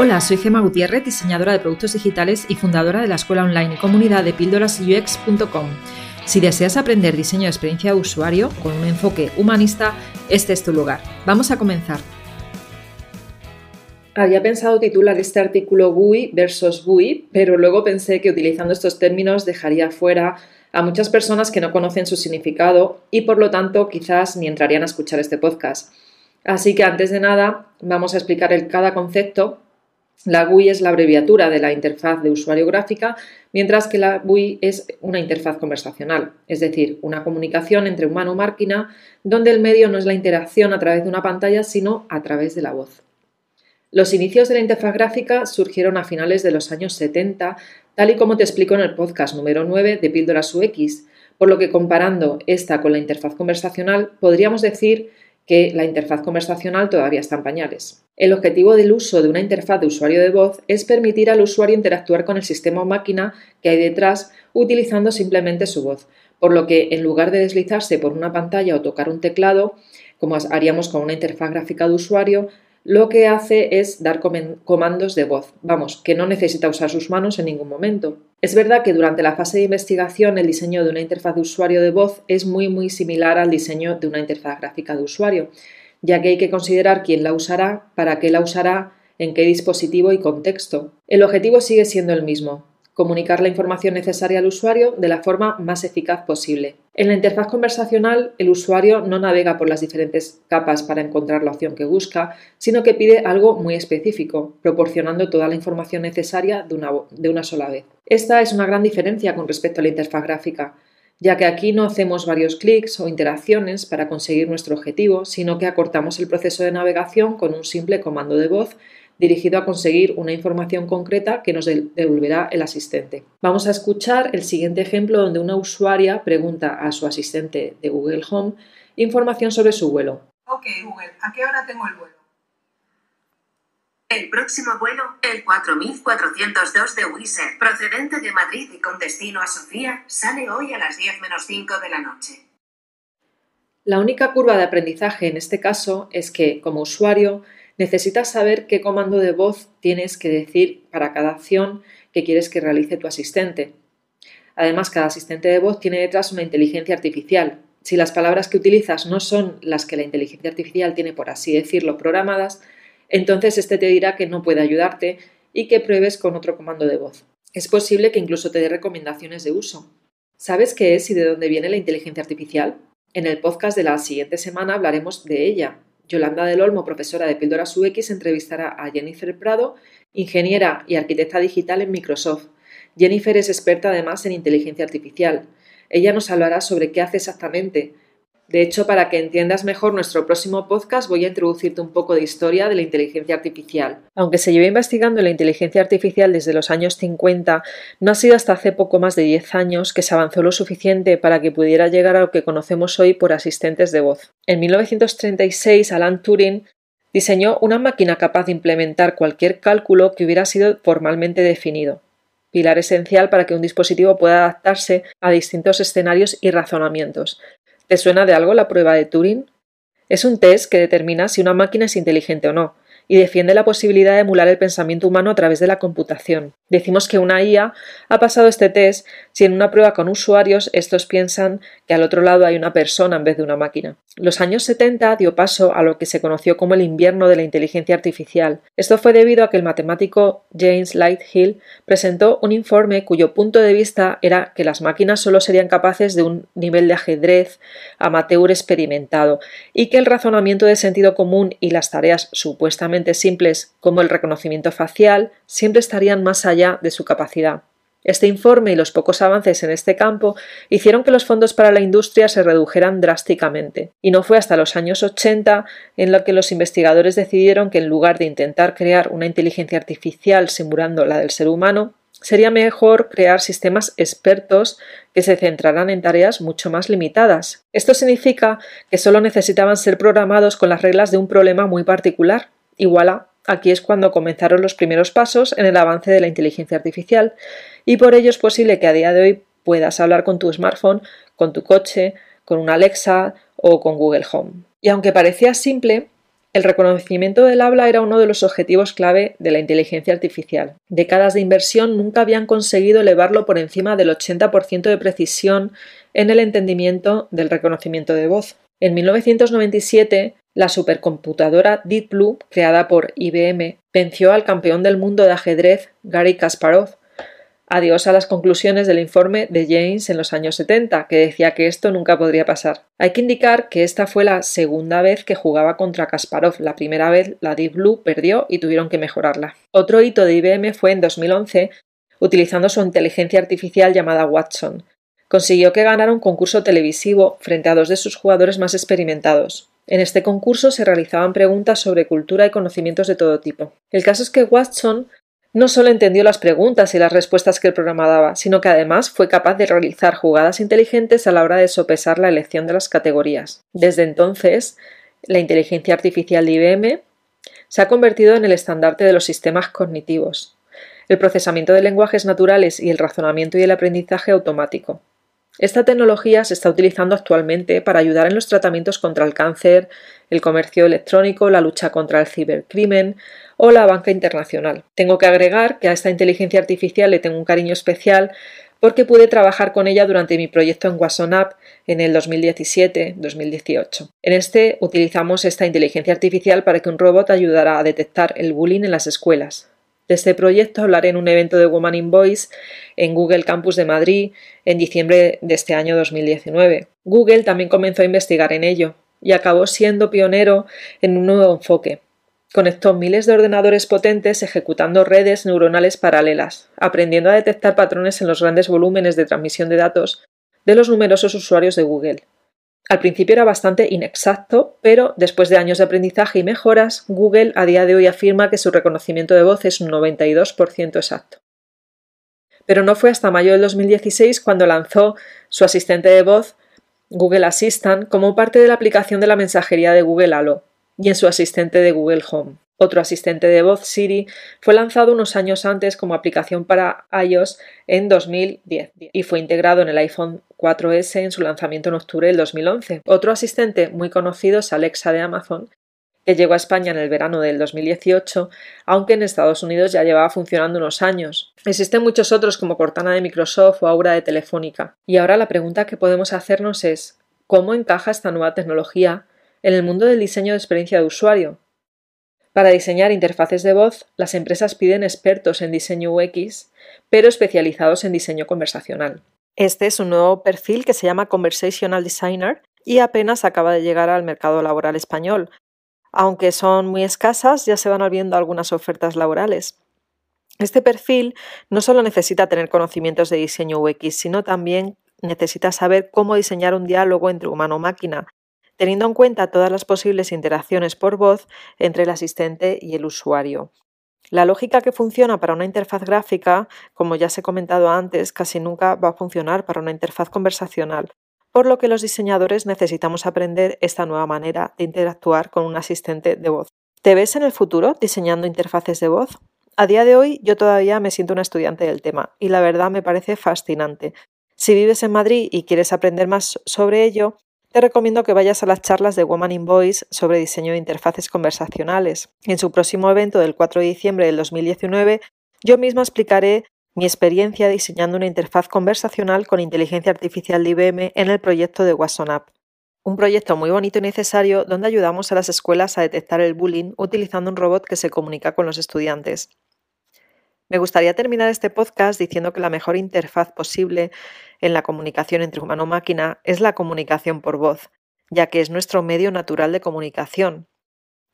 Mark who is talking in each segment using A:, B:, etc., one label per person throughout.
A: Hola, soy Gema Gutiérrez, diseñadora de productos digitales y fundadora de la escuela online y comunidad de píldorasux.com. Si deseas aprender diseño de experiencia de usuario con un enfoque humanista, este es tu lugar. Vamos a comenzar. Había pensado titular este artículo GUI versus GUI, pero luego pensé que utilizando estos términos dejaría fuera a muchas personas que no conocen su significado y por lo tanto quizás ni entrarían a escuchar este podcast. Así que antes de nada vamos a explicar el, cada concepto la GUI es la abreviatura de la interfaz de usuario gráfica, mientras que la GUI es una interfaz conversacional, es decir, una comunicación entre humano y máquina donde el medio no es la interacción a través de una pantalla, sino a través de la voz. Los inicios de la interfaz gráfica surgieron a finales de los años 70, tal y como te explico en el podcast número 9 de Píldoras UX, por lo que comparando esta con la interfaz conversacional, podríamos decir que la interfaz conversacional todavía está en pañales. El objetivo del uso de una interfaz de usuario de voz es permitir al usuario interactuar con el sistema o máquina que hay detrás utilizando simplemente su voz, por lo que en lugar de deslizarse por una pantalla o tocar un teclado, como haríamos con una interfaz gráfica de usuario, lo que hace es dar comandos de voz, vamos, que no necesita usar sus manos en ningún momento. Es verdad que durante la fase de investigación el diseño de una interfaz de usuario de voz es muy muy similar al diseño de una interfaz gráfica de usuario, ya que hay que considerar quién la usará, para qué la usará, en qué dispositivo y contexto. El objetivo sigue siendo el mismo, comunicar la información necesaria al usuario de la forma más eficaz posible. En la interfaz conversacional, el usuario no navega por las diferentes capas para encontrar la opción que busca, sino que pide algo muy específico, proporcionando toda la información necesaria de una, de una sola vez. Esta es una gran diferencia con respecto a la interfaz gráfica, ya que aquí no hacemos varios clics o interacciones para conseguir nuestro objetivo, sino que acortamos el proceso de navegación con un simple comando de voz dirigido a conseguir una información concreta que nos devolverá el asistente. Vamos a escuchar el siguiente ejemplo donde una usuaria pregunta a su asistente de Google Home información sobre su vuelo.
B: Ok, Google, ¿a qué hora tengo el vuelo?
C: El próximo vuelo, el 4402 de Wizz procedente de Madrid y con destino a Sofía, sale hoy a las 10 menos 5 de la noche.
A: La única curva de aprendizaje en este caso es que, como usuario, necesitas saber qué comando de voz tienes que decir para cada acción que quieres que realice tu asistente. Además, cada asistente de voz tiene detrás una inteligencia artificial. Si las palabras que utilizas no son las que la inteligencia artificial tiene, por así decirlo, programadas, entonces este te dirá que no puede ayudarte y que pruebes con otro comando de voz. Es posible que incluso te dé recomendaciones de uso. ¿Sabes qué es y de dónde viene la inteligencia artificial? En el podcast de la siguiente semana hablaremos de ella, Yolanda del Olmo, profesora de Píldoras UX, entrevistará a Jennifer Prado, ingeniera y arquitecta digital en Microsoft. Jennifer es experta además en inteligencia artificial. Ella nos hablará sobre qué hace exactamente, de hecho, para que entiendas mejor nuestro próximo podcast voy a introducirte un poco de historia de la inteligencia artificial. Aunque se lleva investigando la inteligencia artificial desde los años 50, no ha sido hasta hace poco más de 10 años que se avanzó lo suficiente para que pudiera llegar a lo que conocemos hoy por asistentes de voz. En 1936, Alan Turing diseñó una máquina capaz de implementar cualquier cálculo que hubiera sido formalmente definido pilar esencial para que un dispositivo pueda adaptarse a distintos escenarios y razonamientos, ¿Te suena de algo la prueba de Turing? Es un test que determina si una máquina es inteligente o no, y defiende la posibilidad de emular el pensamiento humano a través de la computación. Decimos que una IA ha pasado este test si en una prueba con usuarios estos piensan que al otro lado hay una persona en vez de una máquina. Los años 70 dio paso a lo que se conoció como el invierno de la inteligencia artificial. Esto fue debido a que el matemático James Lighthill presentó un informe cuyo punto de vista era que las máquinas solo serían capaces de un nivel de ajedrez amateur experimentado y que el razonamiento de sentido común y las tareas supuestamente simples como el reconocimiento facial siempre estarían más allá de su capacidad. Este informe y los pocos avances en este campo hicieron que los fondos para la industria se redujeran drásticamente, y no fue hasta los años 80 en lo que los investigadores decidieron que en lugar de intentar crear una inteligencia artificial simulando la del ser humano, sería mejor crear sistemas expertos que se centraran en tareas mucho más limitadas. Esto significa que solo necesitaban ser programados con las reglas de un problema muy particular, Igual aquí es cuando comenzaron los primeros pasos en el avance de la inteligencia artificial y por ello es posible que a día de hoy puedas hablar con tu smartphone, con tu coche, con una Alexa o con Google Home. Y aunque parecía simple, El reconocimiento del habla era uno de los objetivos clave de la inteligencia artificial. Décadas de inversión nunca habían conseguido elevarlo por encima del 80% de precisión en el entendimiento del reconocimiento de voz. En 1997, la supercomputadora Deep Blue, creada por IBM, venció al campeón del mundo de ajedrez Gary Kasparov Adiós a las conclusiones del informe de James en los años 70, que decía que esto nunca podría pasar. Hay que indicar que esta fue la segunda vez que jugaba contra Kasparov. La primera vez la Deep Blue perdió y tuvieron que mejorarla. Otro hito de IBM fue en 2011, utilizando su inteligencia artificial llamada Watson. Consiguió que ganara un concurso televisivo frente a dos de sus jugadores más experimentados. En este concurso se realizaban preguntas sobre cultura y conocimientos de todo tipo. El caso es que Watson no solo entendió las preguntas y las respuestas que el programa daba, sino que además fue capaz de realizar jugadas inteligentes a la hora de sopesar la elección de las categorías. Desde entonces, la inteligencia artificial de IBM se ha convertido en el estandarte de los sistemas cognitivos, el procesamiento de lenguajes naturales y el razonamiento y el aprendizaje automático. Esta tecnología se está utilizando actualmente para ayudar en los tratamientos contra el cáncer, el comercio electrónico, la lucha contra el cibercrimen o la banca internacional. Tengo que agregar que a esta inteligencia artificial le tengo un cariño especial porque pude trabajar con ella durante mi proyecto en WhatsApp en el 2017-2018. En este utilizamos esta inteligencia artificial para que un robot ayudara a detectar el bullying en las escuelas. De este proyecto hablaré en un evento de Woman in Voice en Google Campus de Madrid en diciembre de este año 2019. Google también comenzó a investigar en ello y acabó siendo pionero en un nuevo enfoque, Conectó miles de ordenadores potentes ejecutando redes neuronales paralelas, aprendiendo a detectar patrones en los grandes volúmenes de transmisión de datos de los numerosos usuarios de Google. Al principio era bastante inexacto, pero después de años de aprendizaje y mejoras, Google a día de hoy afirma que su reconocimiento de voz es un 92% exacto. Pero no fue hasta mayo del 2016 cuando lanzó su asistente de voz, Google Assistant, como parte de la aplicación de la mensajería de Google Halo, y en su asistente de Google Home. Otro asistente de voz, Siri, fue lanzado unos años antes como aplicación para iOS en 2010 y fue integrado en el iPhone 4S en su lanzamiento en octubre del 2011. Otro asistente muy conocido es Alexa de Amazon, que llegó a España en el verano del 2018, aunque en Estados Unidos ya llevaba funcionando unos años. Existen muchos otros como Cortana de Microsoft o Aura de Telefónica. Y ahora la pregunta que podemos hacernos es ¿cómo encaja esta nueva tecnología en el mundo del diseño de experiencia de usuario. Para diseñar interfaces de voz, las empresas piden expertos en diseño UX, pero especializados en diseño conversacional. Este es un nuevo perfil que se llama Conversational Designer y apenas acaba de llegar al mercado laboral español. Aunque son muy escasas, ya se van abriendo algunas ofertas laborales. Este perfil no solo necesita tener conocimientos de diseño UX, sino también necesita saber cómo diseñar un diálogo entre humano-máquina, teniendo en cuenta todas las posibles interacciones por voz entre el asistente y el usuario. La lógica que funciona para una interfaz gráfica, como ya se he comentado antes, casi nunca va a funcionar para una interfaz conversacional, por lo que los diseñadores necesitamos aprender esta nueva manera de interactuar con un asistente de voz. ¿Te ves en el futuro diseñando interfaces de voz? A día de hoy yo todavía me siento una estudiante del tema y la verdad me parece fascinante. Si vives en Madrid y quieres aprender más sobre ello, te recomiendo que vayas a las charlas de Woman in Voice sobre diseño de interfaces conversacionales. En su próximo evento del 4 de diciembre del 2019, yo misma explicaré mi experiencia diseñando una interfaz conversacional con inteligencia artificial de IBM en el proyecto de WhatsApp. Un proyecto muy bonito y necesario donde ayudamos a las escuelas a detectar el bullying utilizando un robot que se comunica con los estudiantes. Me gustaría terminar este podcast diciendo que la mejor interfaz posible en la comunicación entre humano-máquina es la comunicación por voz, ya que es nuestro medio natural de comunicación.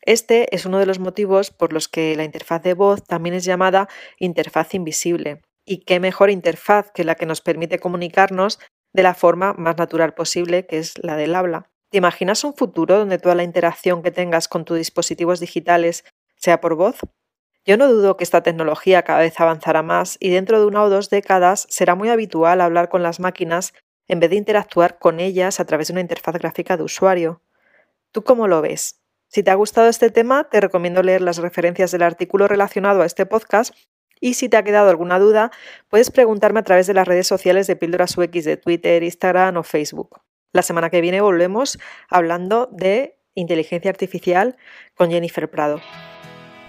A: Este es uno de los motivos por los que la interfaz de voz también es llamada interfaz invisible. Y qué mejor interfaz que la que nos permite comunicarnos de la forma más natural posible, que es la del habla. ¿Te imaginas un futuro donde toda la interacción que tengas con tus dispositivos digitales sea por voz? Yo no dudo que esta tecnología cada vez avanzará más y dentro de una o dos décadas será muy habitual hablar con las máquinas en vez de interactuar con ellas a través de una interfaz gráfica de usuario. ¿Tú cómo lo ves? Si te ha gustado este tema, te recomiendo leer las referencias del artículo relacionado a este podcast y si te ha quedado alguna duda, puedes preguntarme a través de las redes sociales de Píldoras UX de Twitter, Instagram o Facebook. La semana que viene volvemos hablando de
D: Inteligencia Artificial con Jennifer Prado.